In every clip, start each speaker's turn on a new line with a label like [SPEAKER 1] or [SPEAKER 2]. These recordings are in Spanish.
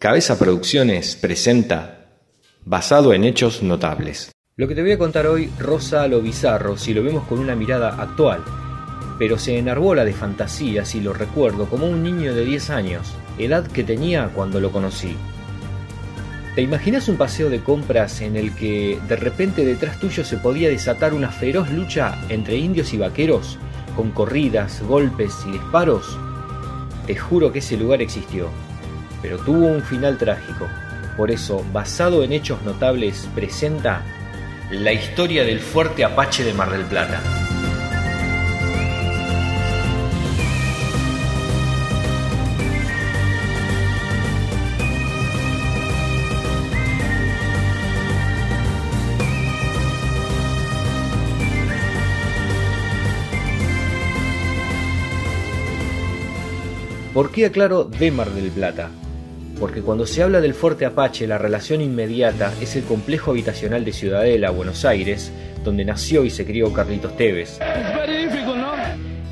[SPEAKER 1] Cabeza Producciones presenta Basado en Hechos Notables.
[SPEAKER 2] Lo que te voy a contar hoy roza a lo bizarro si lo vemos con una mirada actual, pero se enarbola de fantasía si lo recuerdo como un niño de 10 años, edad que tenía cuando lo conocí. ¿Te imaginas un paseo de compras en el que de repente detrás tuyo se podía desatar una feroz lucha entre indios y vaqueros, con corridas, golpes y disparos? Te juro que ese lugar existió pero tuvo un final trágico. Por eso, basado en hechos notables, presenta la historia del fuerte Apache de Mar del Plata. ¿Por qué aclaro de Mar del Plata? Porque cuando se habla del Fuerte Apache la relación inmediata es el complejo habitacional de Ciudadela, Buenos Aires, donde nació y se crió Carlitos Tevez.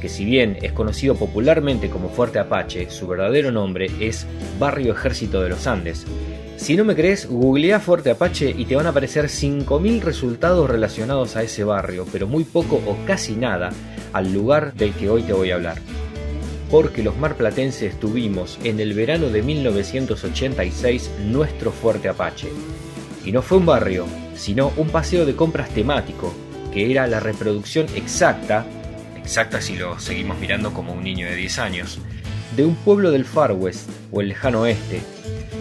[SPEAKER 2] Que si bien es conocido popularmente como Fuerte Apache, su verdadero nombre es Barrio Ejército de los Andes. Si no me crees, googlea Fuerte Apache y te van a aparecer 5.000 resultados relacionados a ese barrio, pero muy poco o casi nada al lugar del que hoy te voy a hablar porque los marplatenses tuvimos en el verano de 1986 nuestro Fuerte Apache. Y no fue un barrio, sino un paseo de compras temático, que era la reproducción exacta, exacta si lo seguimos mirando como un niño de 10 años, de un pueblo del Far West o el lejano oeste,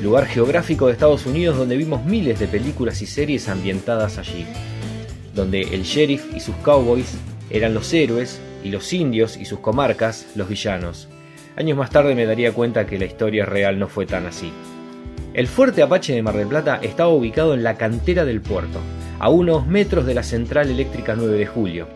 [SPEAKER 2] lugar geográfico de Estados Unidos donde vimos miles de películas y series ambientadas allí, donde el sheriff y sus cowboys eran los héroes y los indios y sus comarcas los villanos. Años más tarde me daría cuenta que la historia real no fue tan así. El fuerte Apache de Mar del Plata estaba ubicado en la cantera del puerto, a unos metros de la central eléctrica 9 de julio,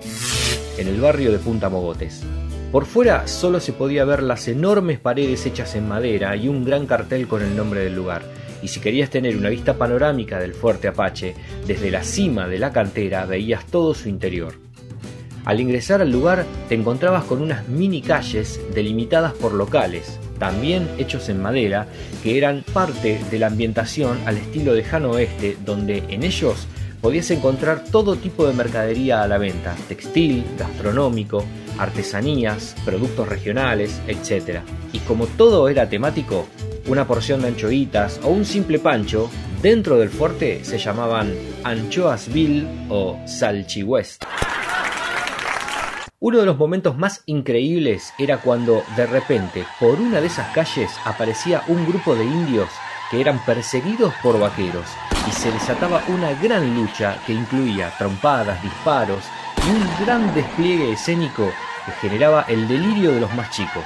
[SPEAKER 2] en el barrio de Punta Mogotes. Por fuera solo se podía ver las enormes paredes hechas en madera y un gran cartel con el nombre del lugar. Y si querías tener una vista panorámica del fuerte Apache, desde la cima de la cantera veías todo su interior. Al ingresar al lugar te encontrabas con unas mini calles delimitadas por locales, también hechos en madera, que eran parte de la ambientación al estilo de Jano Oeste, donde en ellos podías encontrar todo tipo de mercadería a la venta, textil, gastronómico, artesanías, productos regionales, etc. Y como todo era temático, una porción de anchoitas o un simple pancho, dentro del fuerte se llamaban Anchoasville o Salchiwest. Uno de los momentos más increíbles era cuando, de repente, por una de esas calles aparecía un grupo de indios que eran perseguidos por vaqueros y se desataba una gran lucha que incluía trompadas, disparos y un gran despliegue escénico que generaba el delirio de los más chicos.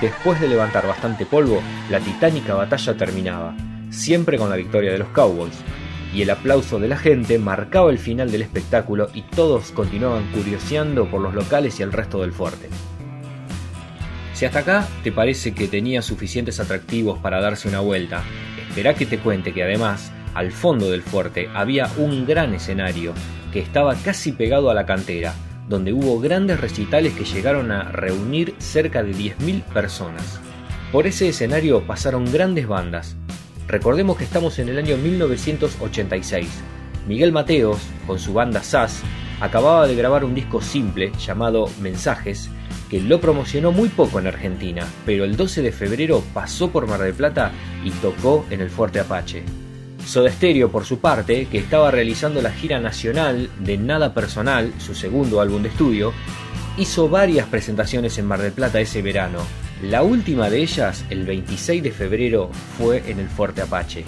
[SPEAKER 2] Después de levantar bastante polvo, la titánica batalla terminaba, siempre con la victoria de los Cowboys, y el aplauso de la gente marcaba el final del espectáculo y todos continuaban curioseando por los locales y el resto del fuerte. Si hasta acá te parece que tenía suficientes atractivos para darse una vuelta, espera que te cuente que además, al fondo del fuerte había un gran escenario que estaba casi pegado a la cantera, donde hubo grandes recitales que llegaron a reunir cerca de 10.000 personas. Por ese escenario pasaron grandes bandas, Recordemos que estamos en el año 1986. Miguel Mateos, con su banda SAS, acababa de grabar un disco simple llamado Mensajes, que lo promocionó muy poco en Argentina, pero el 12 de febrero pasó por Mar del Plata y tocó en el Fuerte Apache. Soda Stereo, por su parte, que estaba realizando la gira nacional de Nada Personal, su segundo álbum de estudio, hizo varias presentaciones en Mar del Plata ese verano, la última de ellas, el 26 de febrero, fue en el Fuerte Apache.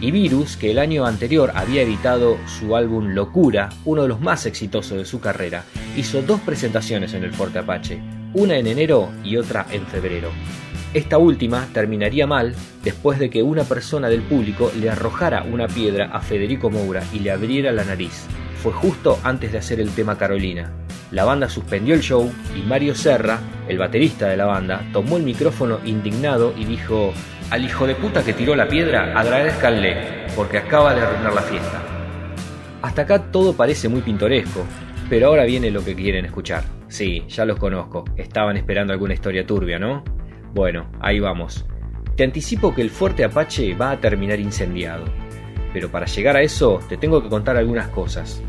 [SPEAKER 2] Y Virus, que el año anterior había editado su álbum Locura, uno de los más exitosos de su carrera, hizo dos presentaciones en el Fuerte Apache, una en enero y otra en febrero. Esta última terminaría mal después de que una persona del público le arrojara una piedra a Federico Moura y le abriera la nariz. Fue justo antes de hacer el tema Carolina. La banda suspendió el show y Mario Serra, el baterista de la banda, tomó el micrófono indignado y dijo, al hijo de puta que tiró la piedra, agradezcanle, porque acaba de arruinar la fiesta. Hasta acá todo parece muy pintoresco, pero ahora viene lo que quieren escuchar. Sí, ya los conozco, estaban esperando alguna historia turbia, ¿no? Bueno, ahí vamos. Te anticipo que el fuerte Apache va a terminar incendiado. Pero para llegar a eso te tengo que contar algunas cosas.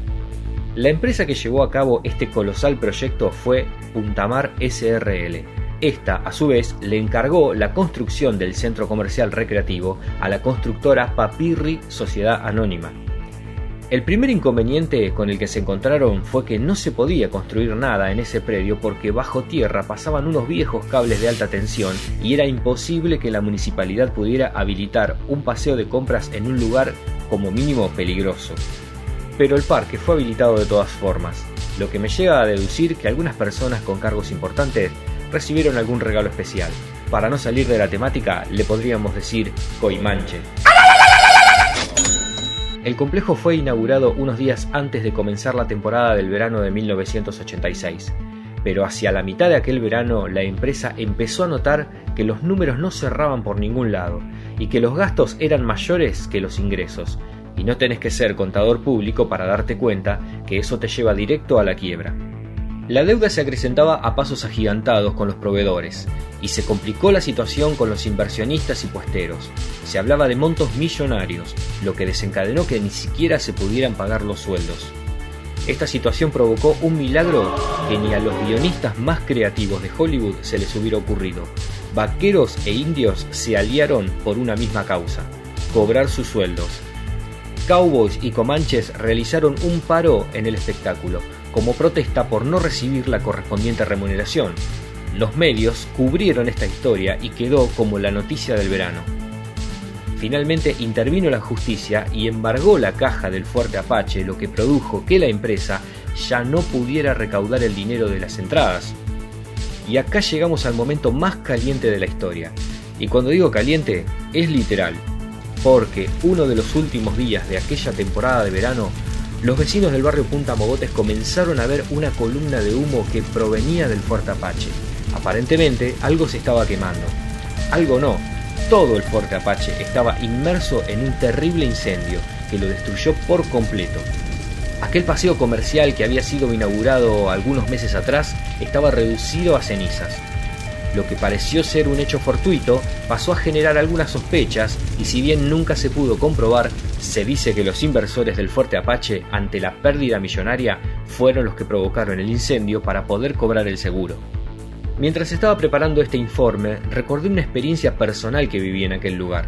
[SPEAKER 2] La empresa que llevó a cabo este colosal proyecto fue Puntamar SRL. Esta, a su vez, le encargó la construcción del centro comercial recreativo a la constructora Papirri Sociedad Anónima. El primer inconveniente con el que se encontraron fue que no se podía construir nada en ese predio porque bajo tierra pasaban unos viejos cables de alta tensión y era imposible que la municipalidad pudiera habilitar un paseo de compras en un lugar como mínimo peligroso. Pero el parque fue habilitado de todas formas, lo que me lleva a deducir que algunas personas con cargos importantes recibieron algún regalo especial. Para no salir de la temática, le podríamos decir coimanche. El complejo fue inaugurado unos días antes de comenzar la temporada del verano de 1986, pero hacia la mitad de aquel verano la empresa empezó a notar que los números no cerraban por ningún lado y que los gastos eran mayores que los ingresos, y no tenés que ser contador público para darte cuenta que eso te lleva directo a la quiebra. La deuda se acrecentaba a pasos agigantados con los proveedores, y se complicó la situación con los inversionistas y puesteros. Se hablaba de montos millonarios, lo que desencadenó que ni siquiera se pudieran pagar los sueldos. Esta situación provocó un milagro que ni a los guionistas más creativos de Hollywood se les hubiera ocurrido. Vaqueros e indios se aliaron por una misma causa, cobrar sus sueldos. Cowboys y Comanches realizaron un paro en el espectáculo, como protesta por no recibir la correspondiente remuneración. Los medios cubrieron esta historia y quedó como la noticia del verano. Finalmente intervino la justicia y embargó la caja del fuerte Apache, lo que produjo que la empresa ya no pudiera recaudar el dinero de las entradas. Y acá llegamos al momento más caliente de la historia. Y cuando digo caliente, es literal, porque uno de los últimos días de aquella temporada de verano los vecinos del barrio Punta Mogotes comenzaron a ver una columna de humo que provenía del fuerte Apache. Aparentemente algo se estaba quemando. Algo no, todo el fuerte Apache estaba inmerso en un terrible incendio que lo destruyó por completo. Aquel paseo comercial que había sido inaugurado algunos meses atrás estaba reducido a cenizas. Lo que pareció ser un hecho fortuito pasó a generar algunas sospechas y si bien nunca se pudo comprobar, se dice que los inversores del fuerte Apache ante la pérdida millonaria fueron los que provocaron el incendio para poder cobrar el seguro. Mientras estaba preparando este informe, recordé una experiencia personal que viví en aquel lugar.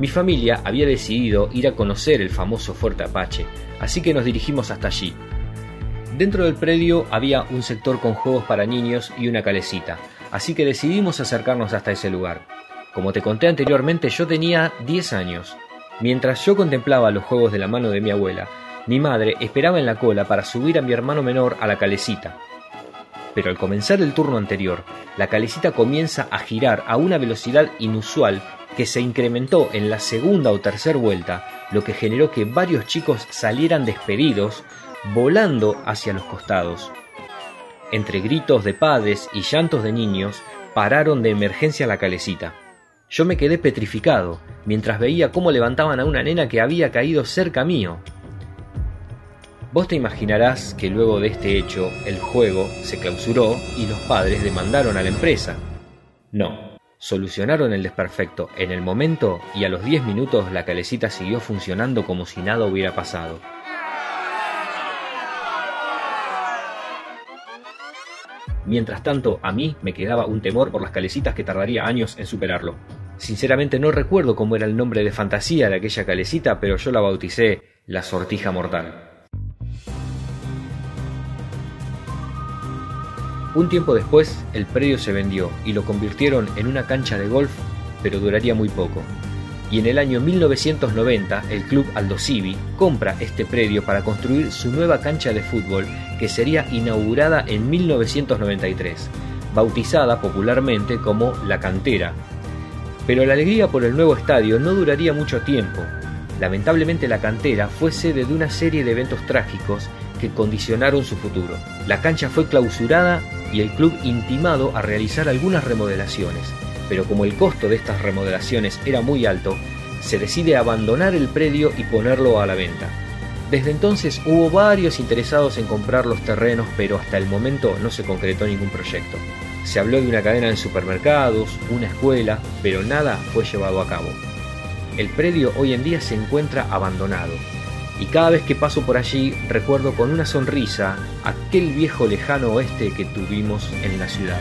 [SPEAKER 2] Mi familia había decidido ir a conocer el famoso fuerte Apache, así que nos dirigimos hasta allí. Dentro del predio había un sector con juegos para niños y una calecita, así que decidimos acercarnos hasta ese lugar. Como te conté anteriormente, yo tenía 10 años. Mientras yo contemplaba los juegos de la mano de mi abuela, mi madre esperaba en la cola para subir a mi hermano menor a la calecita. Pero al comenzar el turno anterior, la calecita comienza a girar a una velocidad inusual que se incrementó en la segunda o tercera vuelta, lo que generó que varios chicos salieran despedidos, volando hacia los costados. Entre gritos de padres y llantos de niños, pararon de emergencia la calecita. Yo me quedé petrificado mientras veía cómo levantaban a una nena que había caído cerca mío. Vos te imaginarás que luego de este hecho el juego se clausuró y los padres demandaron a la empresa. No, solucionaron el desperfecto en el momento y a los 10 minutos la calecita siguió funcionando como si nada hubiera pasado. Mientras tanto, a mí me quedaba un temor por las calecitas que tardaría años en superarlo. Sinceramente no recuerdo cómo era el nombre de fantasía de aquella calecita, pero yo la bauticé la sortija mortal. Un tiempo después, el predio se vendió y lo convirtieron en una cancha de golf, pero duraría muy poco. Y en el año 1990, el club Aldo Civi compra este predio para construir su nueva cancha de fútbol que sería inaugurada en 1993, bautizada popularmente como La Cantera. Pero la alegría por el nuevo estadio no duraría mucho tiempo. Lamentablemente la cantera fue sede de una serie de eventos trágicos que condicionaron su futuro. La cancha fue clausurada y el club intimado a realizar algunas remodelaciones, pero como el costo de estas remodelaciones era muy alto, se decide abandonar el predio y ponerlo a la venta. Desde entonces hubo varios interesados en comprar los terrenos, pero hasta el momento no se concretó ningún proyecto. Se habló de una cadena de supermercados, una escuela, pero nada fue llevado a cabo. El predio hoy en día se encuentra abandonado, y cada vez que paso por allí recuerdo con una sonrisa aquel viejo lejano oeste que tuvimos en la ciudad.